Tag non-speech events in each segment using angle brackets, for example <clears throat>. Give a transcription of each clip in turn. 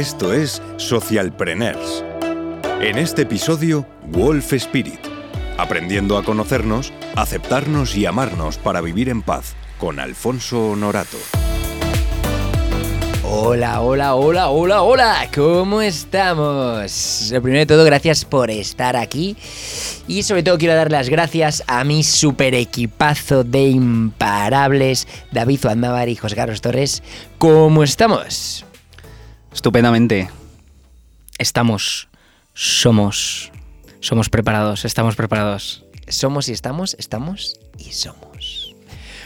Esto es Socialpreneurs. En este episodio, Wolf Spirit. Aprendiendo a conocernos, aceptarnos y amarnos para vivir en paz, con Alfonso Norato. Hola, hola, hola, hola, hola, ¿cómo estamos? Primero de todo, gracias por estar aquí y sobre todo quiero dar las gracias a mi super equipazo de imparables, David Zuandávar y José Carlos Torres. ¿Cómo estamos? Estupendamente. Estamos, somos, somos preparados, estamos preparados. Somos y estamos, estamos y somos.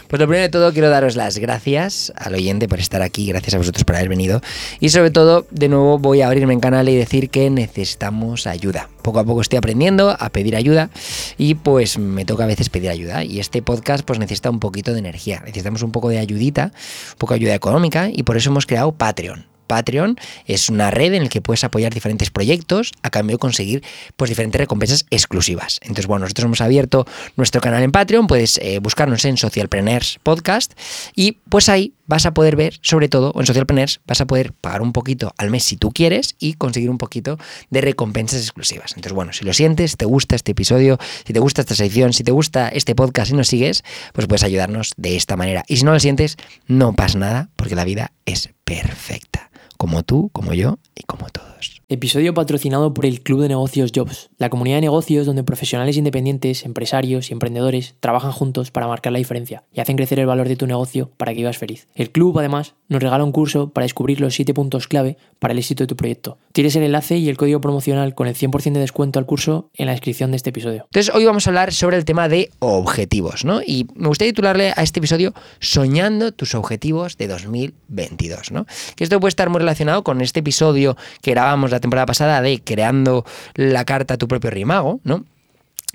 Pues lo primero de todo quiero daros las gracias al oyente por estar aquí, gracias a vosotros por haber venido y sobre todo de nuevo voy a abrirme en canal y decir que necesitamos ayuda. Poco a poco estoy aprendiendo a pedir ayuda y pues me toca a veces pedir ayuda y este podcast pues necesita un poquito de energía, necesitamos un poco de ayudita, un poco de ayuda económica y por eso hemos creado Patreon. Patreon es una red en la que puedes apoyar diferentes proyectos a cambio de conseguir pues, diferentes recompensas exclusivas. Entonces, bueno, nosotros hemos abierto nuestro canal en Patreon, puedes eh, buscarnos en Socialpreneurs Podcast y pues ahí vas a poder ver, sobre todo, en Socialpreneurs, vas a poder pagar un poquito al mes si tú quieres y conseguir un poquito de recompensas exclusivas. Entonces, bueno, si lo sientes, te gusta este episodio, si te gusta esta sección, si te gusta este podcast y nos sigues, pues puedes ayudarnos de esta manera. Y si no lo sientes, no pasa nada, porque la vida es perfecta como tú, como yo y como todos. Episodio patrocinado por el Club de Negocios Jobs, la comunidad de negocios donde profesionales independientes, empresarios y emprendedores trabajan juntos para marcar la diferencia y hacen crecer el valor de tu negocio para que vivas feliz. El club, además, nos regala un curso para descubrir los 7 puntos clave para el éxito de tu proyecto. Tienes el enlace y el código promocional con el 100% de descuento al curso en la descripción de este episodio. Entonces, hoy vamos a hablar sobre el tema de objetivos, ¿no? Y me gustaría titularle a este episodio Soñando tus objetivos de 2022, ¿no? Que esto puede estar muy relacionado con este episodio que grabamos la temporada pasada de creando la carta tu propio rimago, ¿no?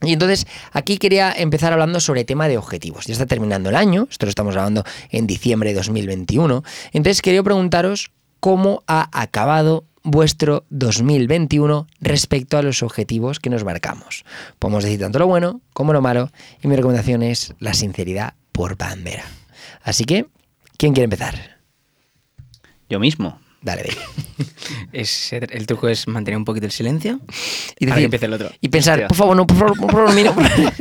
Y entonces aquí quería empezar hablando sobre el tema de objetivos. Ya está terminando el año, esto lo estamos grabando en diciembre de 2021. Entonces quería preguntaros cómo ha acabado vuestro 2021 respecto a los objetivos que nos marcamos. Podemos decir tanto lo bueno como lo malo y mi recomendación es la sinceridad por bandera. Así que, ¿quién quiere empezar? Yo mismo. Dale, dale. <laughs> Es, el truco es mantener un poquito el silencio Y, decir- empiece el otro. y pensar, Hostia. por favor, no, por favor, por favor, mira. por favor".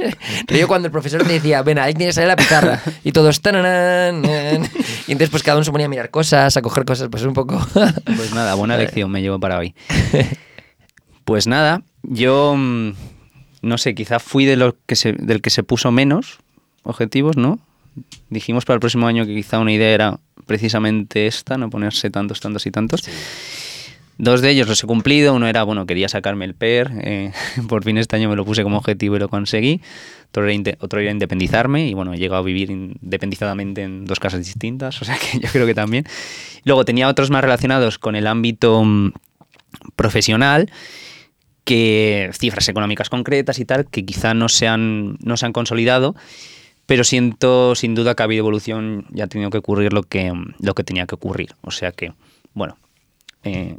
Pero yo cuando el profesor te decía, ven, ahí tienes que salir la pizarra. Y todos, "Tananán, nan". <laughs> Y entonces pues cada uno se ponía a mirar cosas, a coger cosas, pues un poco... <laughs> Pues nada, buena lección me llevo para hoy. Pues nada, yo mm, no sé, quizá fui de lo que se, del que se puso menos objetivos, ¿no? Dijimos para el próximo año que quizá una idea era precisamente esta, no ponerse tantos, tantos y tantos. Dos de ellos los he cumplido. Uno era, bueno, quería sacarme el PER. eh, <laughs> por fin este año me lo puse como objetivo y lo conseguí. Otro era, otro era independizarme y, bueno, he llegado a vivir independizadamente en dos casas distintas. <laughs> O sea que yo creo que también. Luego tenía otros más relacionados con el ámbito mm, profesional que cifras económicas concretas y tal, que quizá no se han, no se han consolidado, pero siento sin duda que ha habido evolución y ha tenido que ocurrir lo que, lo que tenía que ocurrir. O sea que, bueno, eh,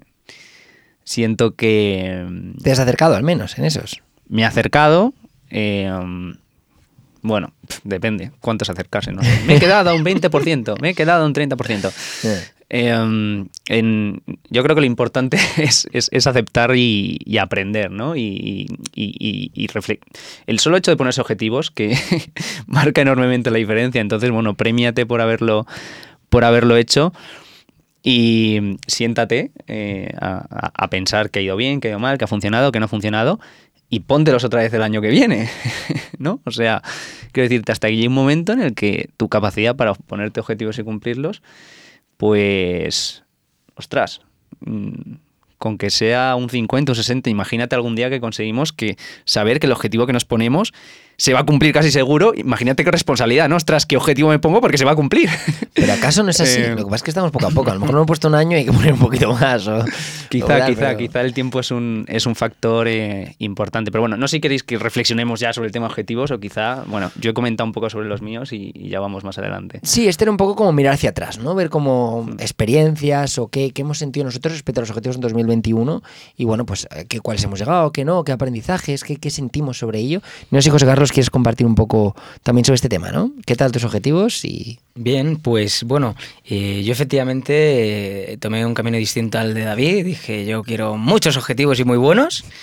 siento que mm, Te has acercado al menos en esos. me he acercado. eh, bueno, depende cuántos acercarse. No. Me he quedado a un 20%, me he quedado a un 30%. <laughs> En- yo creo que lo importante <laughs> es, es- aceptar y, aprender, ¿no? Y, y- El solo hecho de ponerse objetivos que <laughs> marca enormemente la diferencia. Entonces, bueno, premiate por haberlo, por haberlo hecho y siéntate eh, a pensar que ha ido bien, que ha ido mal, que ha funcionado, que no ha funcionado y póntelos otra vez el año que viene, <laughs> ¿no? O sea, quiero decirte, hasta aquí hay un momento en el que tu capacidad para ponerte objetivos y cumplirlos, pues, ostras, mm, con que sea un 50 o 60, imagínate algún día que conseguimos que saber que el objetivo que nos ponemos se va a cumplir casi seguro. Imagínate qué responsabilidad, ¿no? Ostras, qué objetivo me pongo porque se va a cumplir. Pero acaso no es así. <laughs> Eh, Lo que pasa es que estamos poco a poco. A lo mejor no hemos puesto un año y hay que poner un poquito más. o- o Quizá, quizá, pero- quizá el tiempo es un, es un factor eh, importante. Pero bueno, no sé si queréis que reflexionemos ya sobre el tema objetivos o quizá, bueno, yo he comentado un poco sobre los míos y, y ya vamos más adelante. Sí, este era un poco como mirar hacia atrás, ¿no? Ver como experiencias o qué, qué hemos sentido nosotros respecto a los objetivos en 2021 y bueno, pues eh, qué, cuáles hemos llegado, qué no, qué aprendizajes, qué, qué sentimos sobre ello. No sé, José Carlos, nos quieres compartir un poco también sobre este tema, ¿no? ¿Qué tal tus objetivos? Y Bien, pues bueno, eh, yo efectivamente eh, tomé un camino distinto al de David. Dije, yo quiero muchos objetivos y muy buenos. <laughs>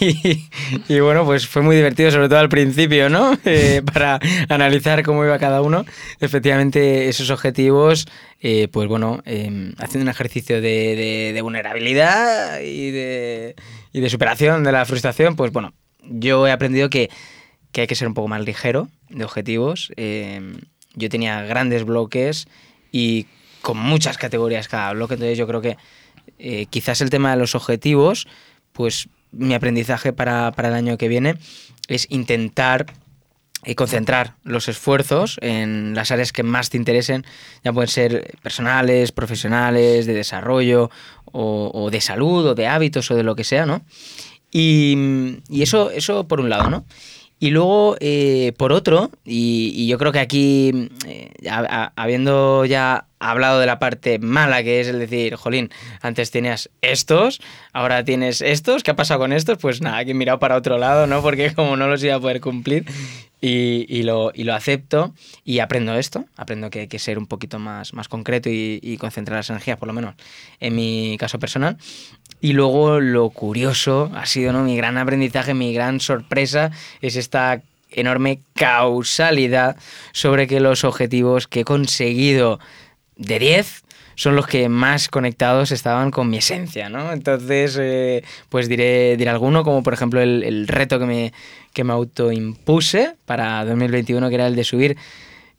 Y, y bueno, pues fue muy divertido, sobre todo al principio, ¿no? <laughs> Eh, para analizar cómo iba cada uno. Efectivamente, esos objetivos, eh, pues bueno, eh, haciendo un ejercicio de, de- de vulnerabilidad y de, y de superación de la frustración, pues bueno, yo he aprendido que, que hay que ser un poco más ligero de objetivos. Eh, yo tenía grandes bloques y con muchas categorías cada bloque, entonces yo creo que eh, quizás el tema de los objetivos, pues mi aprendizaje para, para el año que viene es intentar eh, concentrar los esfuerzos en las áreas que más te interesen, ya pueden ser personales, profesionales, de desarrollo o, de salud o de hábitos o de lo que sea, ¿no? Y, y eso, eso por un lado, ¿no? Y luego, eh, por otro, y, yo creo que aquí, eh, ha- ha- habiendo ya hablado de la parte mala, que es el decir, jolín, antes tenías estos, ahora tienes estos, ¿qué ha pasado con estos? Pues nada, que he mirado para otro lado, ¿no? Porque como no los iba a poder cumplir, y, y lo, y lo acepto y aprendo esto, aprendo que hay que ser un poquito más, más concreto y, y concentrar las energías, por lo menos en mi caso personal. Y luego lo curioso ha sido ¿no? mi gran aprendizaje, mi gran sorpresa, es esta enorme causalidad sobre que los objetivos que he conseguido de 10 son los que más conectados estaban con mi esencia, ¿no? Entonces, eh, pues diré, diré alguno, como por ejemplo el, reto que me, que me autoimpuse para 2021, que era el de subir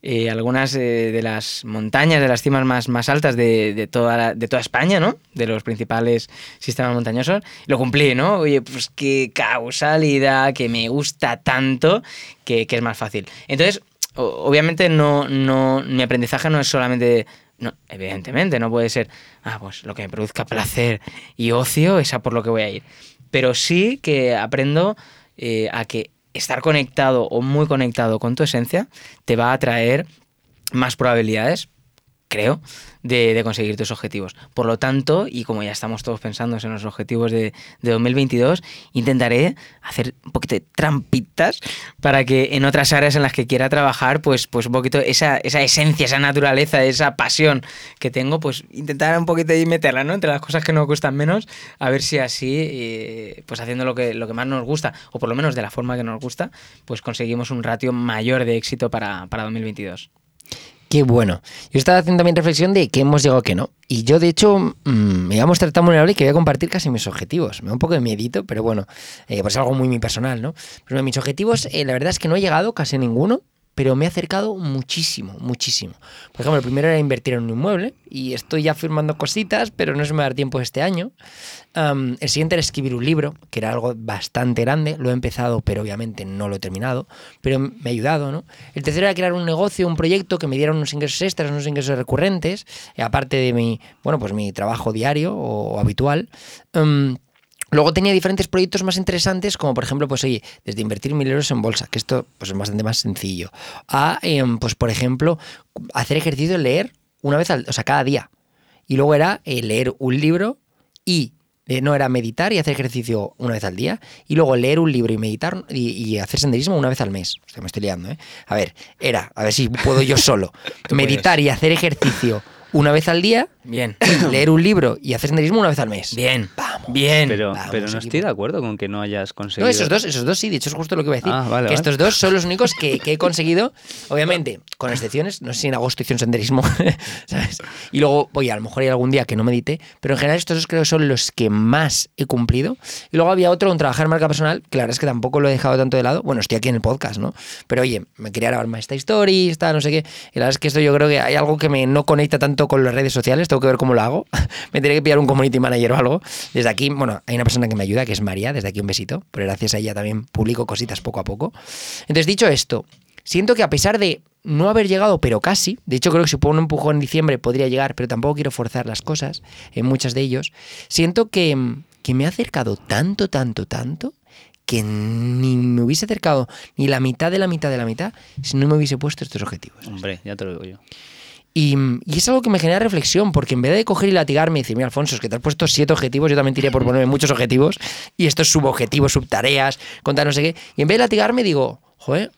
eh, algunas eh, de las montañas, de las cimas más, más altas de, de toda de toda España, ¿no? De los principales sistemas montañosos. Lo cumplí, ¿no? Oye, pues qué causalidad, que me gusta tanto, que, que es más fácil. Entonces, obviamente no, no, mi aprendizaje no es solamente... No, evidentemente, no puede ser, ah, pues lo que me produzca placer y ocio es a por lo que voy a ir. Pero sí que aprendo eh, a que estar conectado o muy conectado con tu esencia te va a traer más probabilidades, creo, de, de conseguir tus objetivos. Por lo tanto, y como ya estamos todos pensando en los objetivos de, de 2022, intentaré hacer un poquito de trampitas para que en otras áreas en las que quiera trabajar, pues, pues un poquito esa, esa esencia, esa naturaleza, esa pasión que tengo, pues intentar un poquito ahí meterla, ¿no? Entre las cosas que nos gustan menos, a ver si así, eh, pues haciendo lo que, lo que más nos gusta, o por lo menos de la forma que nos gusta, pues conseguimos un ratio mayor de éxito para, para 2022. Qué bueno. Yo estaba haciendo también reflexión de que hemos llegado que no. Y yo, de hecho, mm, me iba a mostrar tan vulnerable que voy a compartir casi mis objetivos. Me da un poco de miedito, pero bueno, eh, pues es algo muy, muy personal, ¿no? Pero mis objetivos, eh, la verdad es que no he llegado casi a ninguno, pero me he acercado muchísimo, muchísimo. Por ejemplo, el primero era invertir en un inmueble y estoy ya firmando cositas, pero no se me va a dar tiempo este año. El siguiente era escribir un libro, que era algo bastante grande. Lo he empezado, pero obviamente no lo he terminado. Pero me ha ayudado, ¿no? El tercero era crear un negocio, un proyecto que me diera unos ingresos extras, unos ingresos recurrentes, eh, aparte de mi, bueno, pues mi trabajo diario o, habitual. Luego tenía diferentes proyectos más interesantes, como por ejemplo, pues oye, desde invertir mil euros en bolsa, que esto pues, es bastante más sencillo, a, em, pues por ejemplo, hacer ejercicio, leer una vez al, o sea, cada día. Y luego era eh, leer un libro y eh, no era meditar y hacer ejercicio una vez al día. Y luego leer un libro y meditar y, y hacer senderismo una vez al mes. O sea, me estoy liando, ¿eh? A ver, era, a ver si puedo yo solo. <laughs> meditar y hacer ejercicio una vez al día, Bien, <coughs> leer un libro y hacer senderismo una vez al mes. bien, Vamos. bien. Pero, Vamos, pero no equipo. estoy de acuerdo con que no hayas conseguido. No, esos dos, esos dos sí, de hecho es justo lo que iba a decir. Ah, vale, que vale. estos dos son los únicos que, que he conseguido, obviamente, con excepciones, no sé si en agosto hice un senderismo, <laughs> ¿sabes? Y luego, oye, a lo mejor hay algún día que no medite, pero en general estos dos creo que son los que más he cumplido. Y luego había otro, un trabajar en marca personal, que la verdad es que tampoco lo he dejado tanto de lado. Bueno, estoy aquí en el podcast, ¿no? Pero oye, me quería grabar más esta story, está, no sé qué. Y la verdad es que esto yo creo que hay algo que me no conecta tanto con las redes sociales, tengo que ver cómo lo hago. <laughs> me tendré que pillar un community manager o algo. Desde aquí, bueno, hay una persona que me ayuda, que es María, desde aquí un besito, pero gracias a ella también publico cositas poco a poco. Entonces, dicho esto, siento que a pesar de no haber llegado, pero casi, de hecho creo que si pongo un empujón en diciembre podría llegar, pero tampoco quiero forzar las cosas en muchos de ellos, siento que, que me he acercado tanto, tanto, tanto, que ni me hubiese acercado ni la mitad de la mitad de la mitad si no me hubiese puesto estos objetivos. Hombre, ya te lo digo yo. Y, y es algo que me genera reflexión, porque en vez de coger y latigarme y decir, mira, Alfonso, es que te has puesto siete objetivos, yo también tiré por ponerme muchos objetivos, y estos subobjetivos, subtareas, contar no sé qué, y en vez de latigarme digo, joder,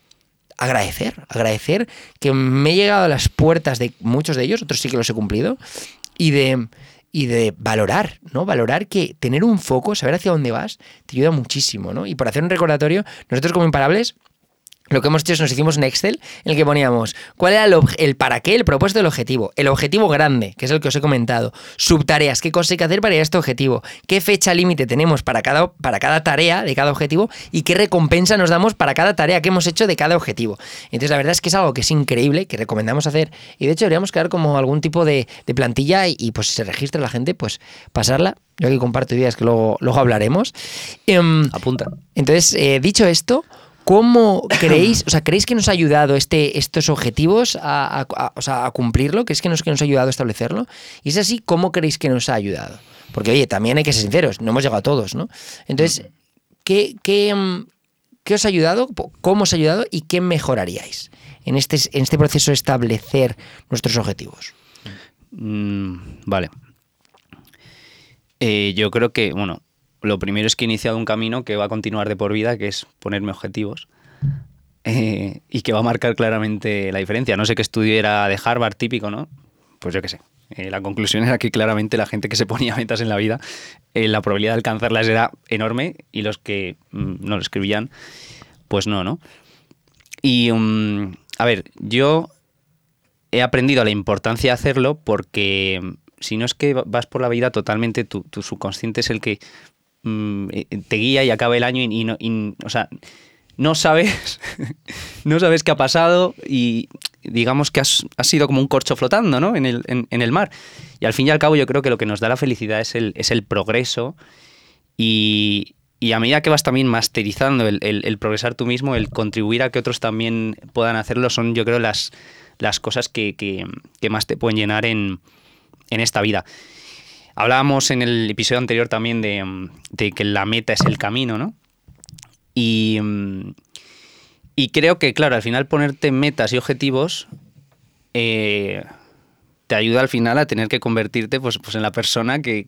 agradecer, agradecer que me he llegado a las puertas de muchos de ellos, otros sí que los he cumplido, y de, y de valorar, ¿no? Valorar que tener un foco, saber hacia dónde vas, te ayuda muchísimo, ¿no? Y por hacer un recordatorio, nosotros como imparables lo que hemos hecho es nos hicimos un Excel en el que poníamos cuál era el, para qué, el propósito del objetivo, el objetivo grande, que es el que os he comentado, subtareas, qué cosa hay que hacer para ir a este objetivo, qué fecha límite tenemos para cada, para cada tarea de cada objetivo y qué recompensa nos damos para cada tarea que hemos hecho de cada objetivo. Entonces la verdad es que es algo que es increíble, que recomendamos hacer y de hecho deberíamos crear como algún tipo de, plantilla y, pues si se registra la gente, pues pasarla. Yo aquí comparto ideas que luego, luego hablaremos. Em, Apunta. Entonces, eh, dicho esto, ¿Cómo creéis, o sea, creéis que nos ha ayudado este, estos objetivos a, cumplirlo? ¿Creéis que nos, que nos ha ayudado a establecerlo? Y es así, ¿cómo creéis que nos ha ayudado? Porque, oye, también hay que ser sinceros, no hemos llegado a todos, ¿no? Entonces, ¿qué, qué, mm, os ha ayudado? ¿Cómo os ha ayudado? ¿Y qué mejoraríais en este, en este proceso de establecer nuestros objetivos? Mm, vale. Eh, yo creo que, bueno, lo primero es que he iniciado un camino que va a continuar de por vida, que es ponerme objetivos. Eh, y que va a marcar claramente la diferencia. No sé qué estudio era de Harvard típico, ¿no? Pues yo qué sé. Eh, la conclusión era que claramente la gente que se ponía metas en la vida, eh, la probabilidad de alcanzarlas era enorme y los que mm, no lo escribían, pues no, ¿no? Y, mm, a ver, yo he aprendido la importancia de hacerlo porque mm, si no es que vas por la vida totalmente, tu subconsciente es el que Mm, eh, te guía y acaba el año y, no, o sea, no sabes, <laughs> no sabes qué ha pasado y digamos que has, sido como un corcho flotando ¿no? en, el, en, el, mar. Y al fin y al cabo yo creo que lo que nos da la felicidad es el, es el progreso y, y, a medida que vas también masterizando el, el, progresar tú mismo, el contribuir a que otros también puedan hacerlo, son yo creo las, las cosas que, que, que más te pueden llenar en, en esta vida. Hablábamos en el episodio anterior también de, que la meta es el camino, ¿no? Y, y, creo que, claro, al final ponerte metas y objetivos eh, te ayuda al final a tener que convertirte pues, pues en la persona que,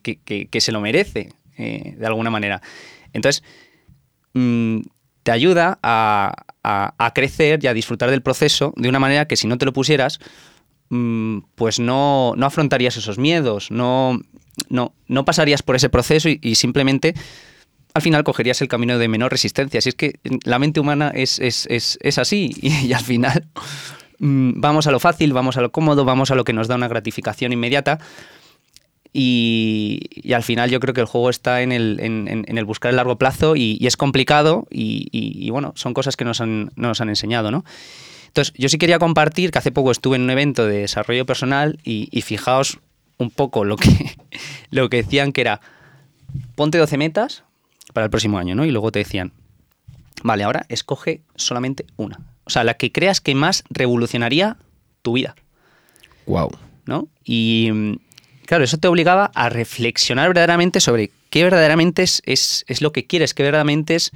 se lo merece, eh, de alguna manera. Entonces, mm, te ayuda a, a, crecer y a disfrutar del proceso de una manera que si no te lo pusieras, mm, pues no, no afrontarías esos miedos, no, no, no pasarías por ese proceso y, simplemente al final cogerías el camino de menor resistencia. Si es que la mente humana es, es, así y, al final mm, vamos a lo fácil, vamos a lo cómodo, vamos a lo que nos da una gratificación inmediata. Y, al final yo creo que el juego está en el, en, el buscar el largo plazo y, es complicado y, bueno, son cosas que nos han, nos han enseñado, ¿no? Entonces, yo sí quería compartir que hace poco estuve en un evento de desarrollo personal y, fijaos un poco lo que, <laughs> lo que decían que era, ponte 12 metas para el próximo año, ¿no? Y luego te decían, vale, ahora escoge solamente una. O sea, la que creas que más revolucionaría tu vida. Wow. ¿No? Y claro, eso te obligaba a reflexionar verdaderamente sobre qué verdaderamente es, es, es lo que quieres, qué verdaderamente es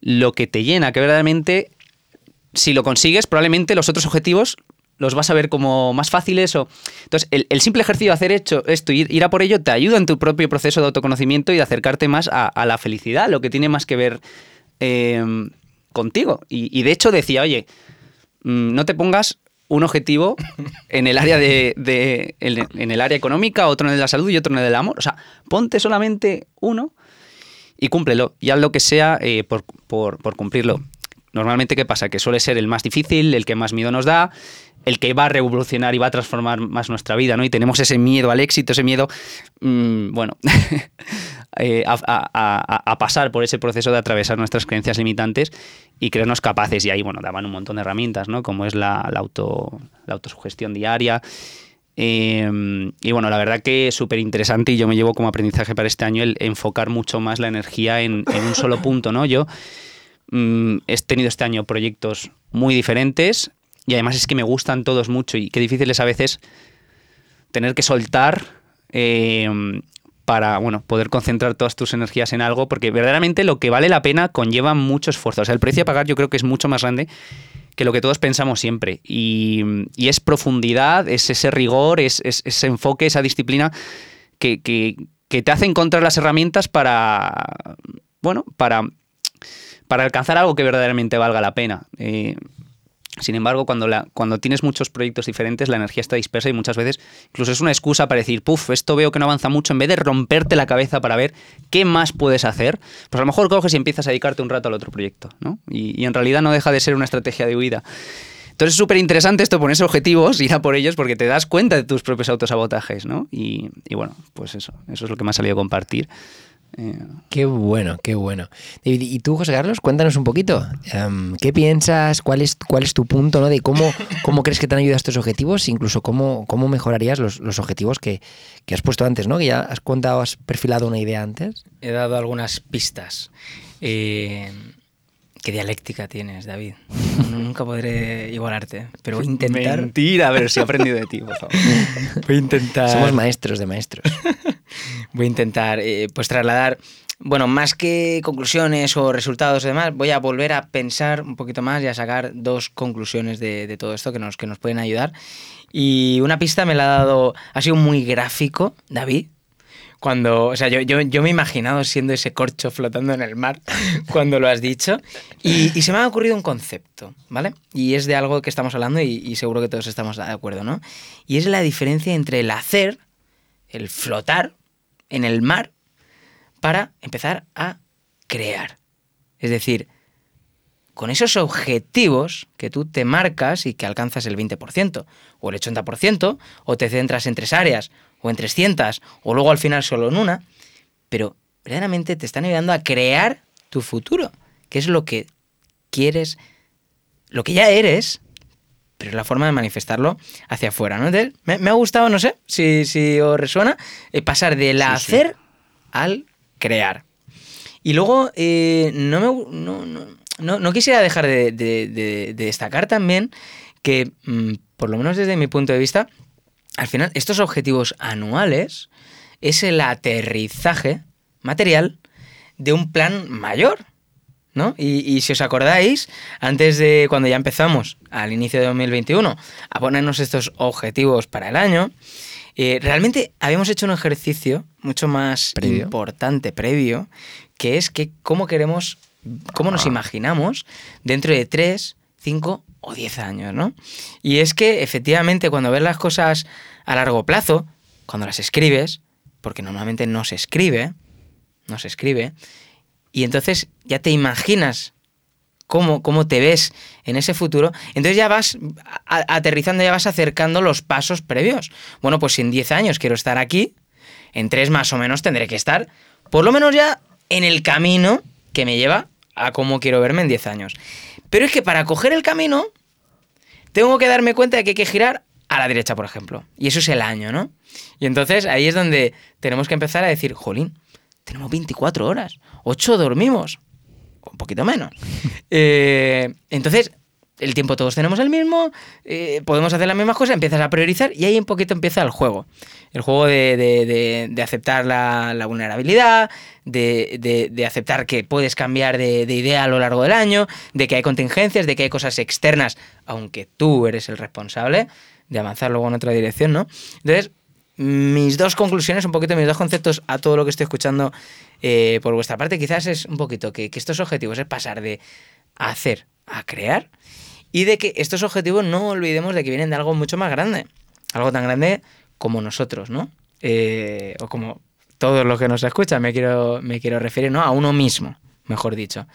lo que te llena, qué verdaderamente, si lo consigues, probablemente los otros objetivos los vas a ver como más fáciles o... Entonces, el, simple ejercicio de hacer hecho esto y ir, a por ello te ayuda en tu propio proceso de autoconocimiento y de acercarte más a, la felicidad, lo que tiene más que ver em, contigo. Y, de hecho decía, oye, mm, no te pongas un objetivo en el área de, en el área económica, otro en el de la salud y otro en el del amor. O sea, ponte solamente uno y cúmplelo. Y haz lo que sea eh, por, por cumplirlo. Normalmente, ¿qué pasa? Que suele ser el más difícil, el que más miedo nos da, el que va a revolucionar y va a transformar más nuestra vida, ¿no? Y tenemos ese miedo al éxito, ese miedo, mm, bueno, <laughs> eh, a, pasar por ese proceso de atravesar nuestras creencias limitantes y creernos capaces. Y ahí, bueno, daban un montón de herramientas, ¿no? Como es la, auto, autosugestión diaria. Em, y bueno, la verdad que es súper interesante y yo me llevo como aprendizaje para este año el enfocar mucho más la energía en, un solo punto, ¿no? Yo mm, he tenido este año proyectos muy diferentes, y además es que me gustan todos mucho y qué difícil es a veces tener que soltar eh, para bueno, poder concentrar todas tus energías en algo, porque verdaderamente lo que vale la pena conlleva mucho esfuerzo. O sea, el precio a pagar yo creo que es mucho más grande que lo que todos pensamos siempre. Y, es profundidad, es ese rigor, es, ese enfoque, esa disciplina que, que, te hace encontrar las herramientas para, bueno, para para alcanzar algo que verdaderamente valga la pena. Eh, sin embargo, cuando, cuando tienes muchos proyectos diferentes, la energía está dispersa y muchas veces incluso es una excusa para decir, puff, esto veo que no avanza mucho, en vez de romperte la cabeza para ver qué más puedes hacer, pues a lo mejor coges y empiezas a dedicarte un rato al otro proyecto, ¿no? Y, y en realidad no deja de ser una estrategia de huida. Entonces es súper interesante esto, ponerse objetivos, <laughs> ir a por ellos, porque te das cuenta de tus propios autosabotajes, ¿no? Y, y bueno, pues eso, eso es lo que me ha salido a compartir. Eh, Qué bueno, qué bueno. David, y tú, José Carlos, cuéntanos un poquito. em, ¿Qué piensas? ¿Cuál es, cuál es tu punto ¿no? de cómo, cómo crees que te han ayudado estos objetivos? Incluso cómo, cómo mejorarías los, los objetivos que, que has puesto antes, ¿no? Que ya has contado, has perfilado una idea antes. He dado algunas pistas. Eh, ¿Qué dialéctica tienes, David? No- <laughs> Nunca podré igualarte, pero voy a intentar. Mentira, a ver si he aprendido de ti, por favor. <laughs> Voy a intentar. Somos maestros de maestros. <laughs> voy a intentar eh, pues trasladar, bueno, más que conclusiones o resultados y demás, voy a volver a pensar un poquito más y a sacar dos conclusiones de, todo esto que nos, que nos pueden ayudar. Y una pista me la ha dado, ha sido muy gráfico, David. Cuando, o sea, yo, yo, me he imaginado siendo ese corcho flotando en el mar <laughs> cuando lo has dicho. Y, se me ha ocurrido un concepto, ¿vale? Y es de algo que estamos hablando y seguro que todos estamos de acuerdo, ¿no? Y es la diferencia entre el hacer, el flotar en el mar, para empezar a crear. Es decir, con esos objetivos que tú te marcas y que alcanzas el 20% o el 80%, o te centras en tres áreas o en 300, o luego al final solo en una, pero verdaderamente te están ayudando a crear tu futuro, que es lo que quieres, lo que ya eres, pero es la forma de manifestarlo hacia afuera, ¿no? Entonces, me, me ha gustado, no sé si, si os resuena, eh, pasar del hacer al crear. Y luego, eh, no, me, no, no, no- quisiera dejar de, de- de- de destacar también que, mm, por lo menos desde mi punto de vista, al final, estos objetivos anuales es el aterrizaje material de un plan mayor. ¿No? Y, y si os acordáis, antes de cuando ya empezamos, al inicio de 2021, a ponernos estos objetivos para el año, eh, realmente habíamos hecho un ejercicio mucho más Previo. importante, previo, que es que cómo queremos, cómo nos imaginamos dentro de 3, 5 o 10 años, ¿no? Y es que efectivamente cuando ves las cosas a largo plazo, cuando las escribes, porque normalmente no se escribe, no se escribe, y entonces ya te imaginas cómo, cómo te ves en ese futuro, entonces ya vas aterrizando, ya vas acercando los pasos previos. Bueno, pues si en 10 años quiero estar aquí, en 3 más o menos tendré que estar, por lo menos ya en el camino que me lleva a cómo quiero verme en 10 años. Pero es que para coger el camino, tengo que darme cuenta de que hay que girar a la derecha, por ejemplo. Y eso es el año, ¿no? Y entonces ahí es donde tenemos que empezar a decir, jolín, tenemos 24 horas, 8 dormimos, un poquito menos. <laughs> Eh, entonces, el tiempo todos tenemos el mismo, eh, podemos hacer las mismas cosas, empiezas a priorizar y ahí un poquito empieza el juego. El juego de, de- de- de aceptar la, la vulnerabilidad, de, aceptar que puedes cambiar de idea a lo largo del año, de que hay contingencias, de que hay cosas externas, aunque tú eres el responsable de avanzar luego en otra dirección, ¿no? Entonces, mis dos conclusiones, un poquito mis dos conceptos a todo lo que estoy escuchando eh, por vuestra parte, quizás es un poquito que, estos objetivos es pasar de hacer a crear y de que estos objetivos no olvidemos de que vienen de algo mucho más grande, algo tan grande como nosotros, ¿no? Eh, o como todos los que nos escuchan, me quiero, me quiero referir, ¿no? A uno mismo, mejor dicho.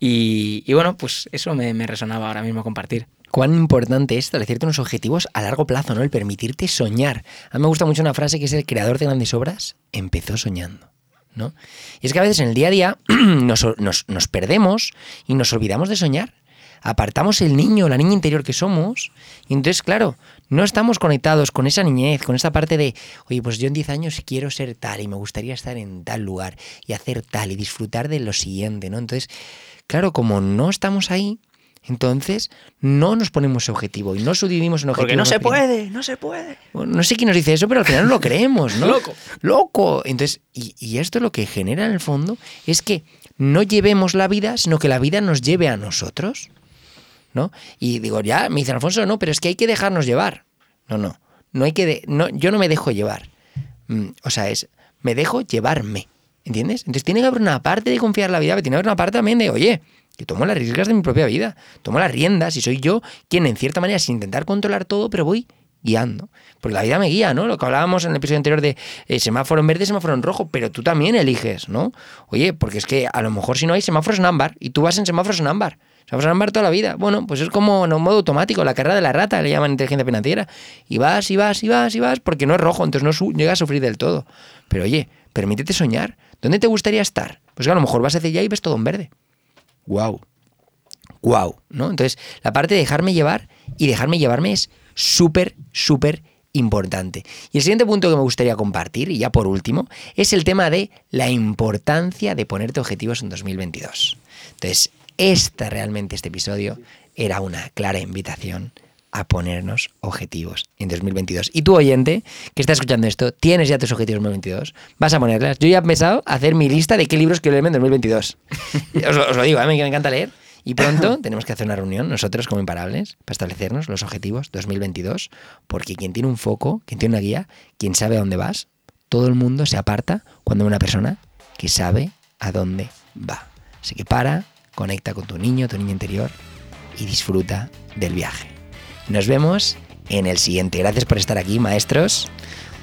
Y, y bueno, pues eso me, me resonaba ahora mismo compartir. Cuán importante es establecerte unos objetivos a largo plazo, ¿no? El permitirte soñar. A mí me gusta mucho una frase que es el creador de grandes obras empezó soñando. ¿no? Y es que a veces en el día a día <clears throat> nos, nos- nos perdemos y nos olvidamos de soñar. Apartamos el niño, la niña interior que somos, y entonces, claro, no estamos conectados con esa niñez, con esa parte de, oye, pues yo en 10 años quiero ser tal y me gustaría estar en tal lugar y hacer tal y disfrutar de lo siguiente, ¿no? Entonces, claro, como no estamos ahí, entonces no nos ponemos objetivo y no subdividimos en objetivos. Porque no se puede, no se puede. Bueno, no sé quién nos dice eso, pero al final no lo creemos, ¿no? <laughs> Loco. Loco. Entonces, y, y esto lo que genera en el fondo es que no llevemos la vida, sino que la vida nos lleve a nosotros, ¿no? Y digo, ya, me dice Alfonso, no, pero es que hay que dejarnos llevar. No, no, no hay que, de- no, yo no me dejo llevar. Mm, o sea, es, me dejo llevarme, ¿entiendes? Entonces tiene que haber una parte de confiar en la vida, pero tiene que haber una parte también de, oye, Tomo las riesgas de mi propia vida, tomo las riendas y soy yo quien en cierta manera, sin intentar controlar todo, pero voy guiando. Porque la vida me guía, ¿no? Lo que hablábamos en el episodio anterior de eh, semáforo en verde, semáforo en rojo, pero tú también eliges, ¿no? Oye, porque es que a lo mejor si no hay semáforos en ámbar y tú vas en semáforos en ámbar, semáforos en ámbar toda la vida. Bueno, pues es como en un modo automático, la carrera de la rata, le llaman inteligencia financiera. Y vas, y vas, y vas, y vas, porque no es rojo, entonces no llegas a sufrir del todo. Pero oye, permítete soñar. ¿Dónde te gustaría estar? Pues que a lo mejor vas hacia allá y ves todo en verde. Wow. Wow, ¿no? Entonces, la parte de dejarme llevar y dejarme llevarme es súper, súper importante. Y el siguiente punto que me gustaría compartir, y ya por último, es el tema de la importancia de ponerte objetivos en 2022. Entonces, esta realmente, este episodio, era una clara invitación a ponernos objetivos en 2022. Y tú, oyente, que está escuchando esto, tienes ya tus objetivos en 2022, vas a ponerlas. Yo ya he empezado a hacer mi lista de qué libros quiero leerme en 2022. <laughs> os, lo, os lo digo, a mí que me encanta leer. Y pronto <coughs> tenemos que hacer una reunión, nosotros como imparables, para establecernos los objetivos 2022, porque quien tiene un foco, quien tiene una guía, quien sabe a dónde vas, todo el mundo se aparta cuando ve una persona que sabe a dónde va. Así que para, conecta con tu niño, tu niño interior y disfruta del viaje. Nos vemos en el siguiente. Gracias por estar aquí, maestros.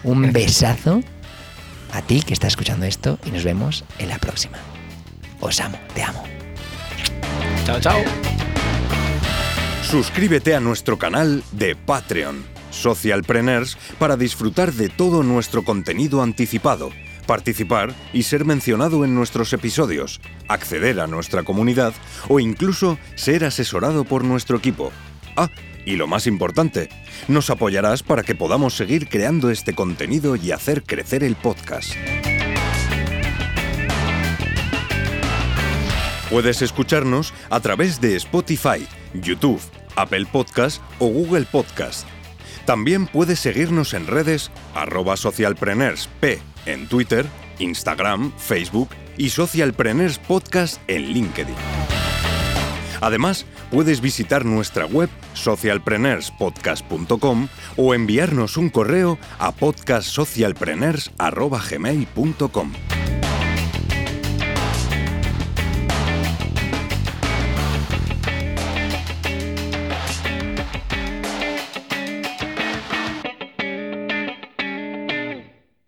Un <laughs> besazo a ti que estás escuchando esto y nos vemos en la próxima. Os amo, te amo. Chao, chao. Suscríbete a nuestro canal de Patreon, Socialpreneurs, para disfrutar de todo nuestro contenido anticipado, participar y ser mencionado en nuestros episodios, acceder a nuestra comunidad o incluso ser asesorado por nuestro equipo. Ah, y lo más importante, nos apoyarás para que podamos seguir creando este contenido y hacer crecer el podcast. Puedes escucharnos a través de Spotify, YouTube, Apple Podcast o Google Podcast. También puedes seguirnos en redes arroba socialpreneursp en Twitter, Instagram, Facebook y Socialpreneurs Podcast en LinkedIn. Además, puedes visitar nuestra web socialpreneurspodcast.com o enviarnos un correo a podcastsocialpreneurs.gmail.com.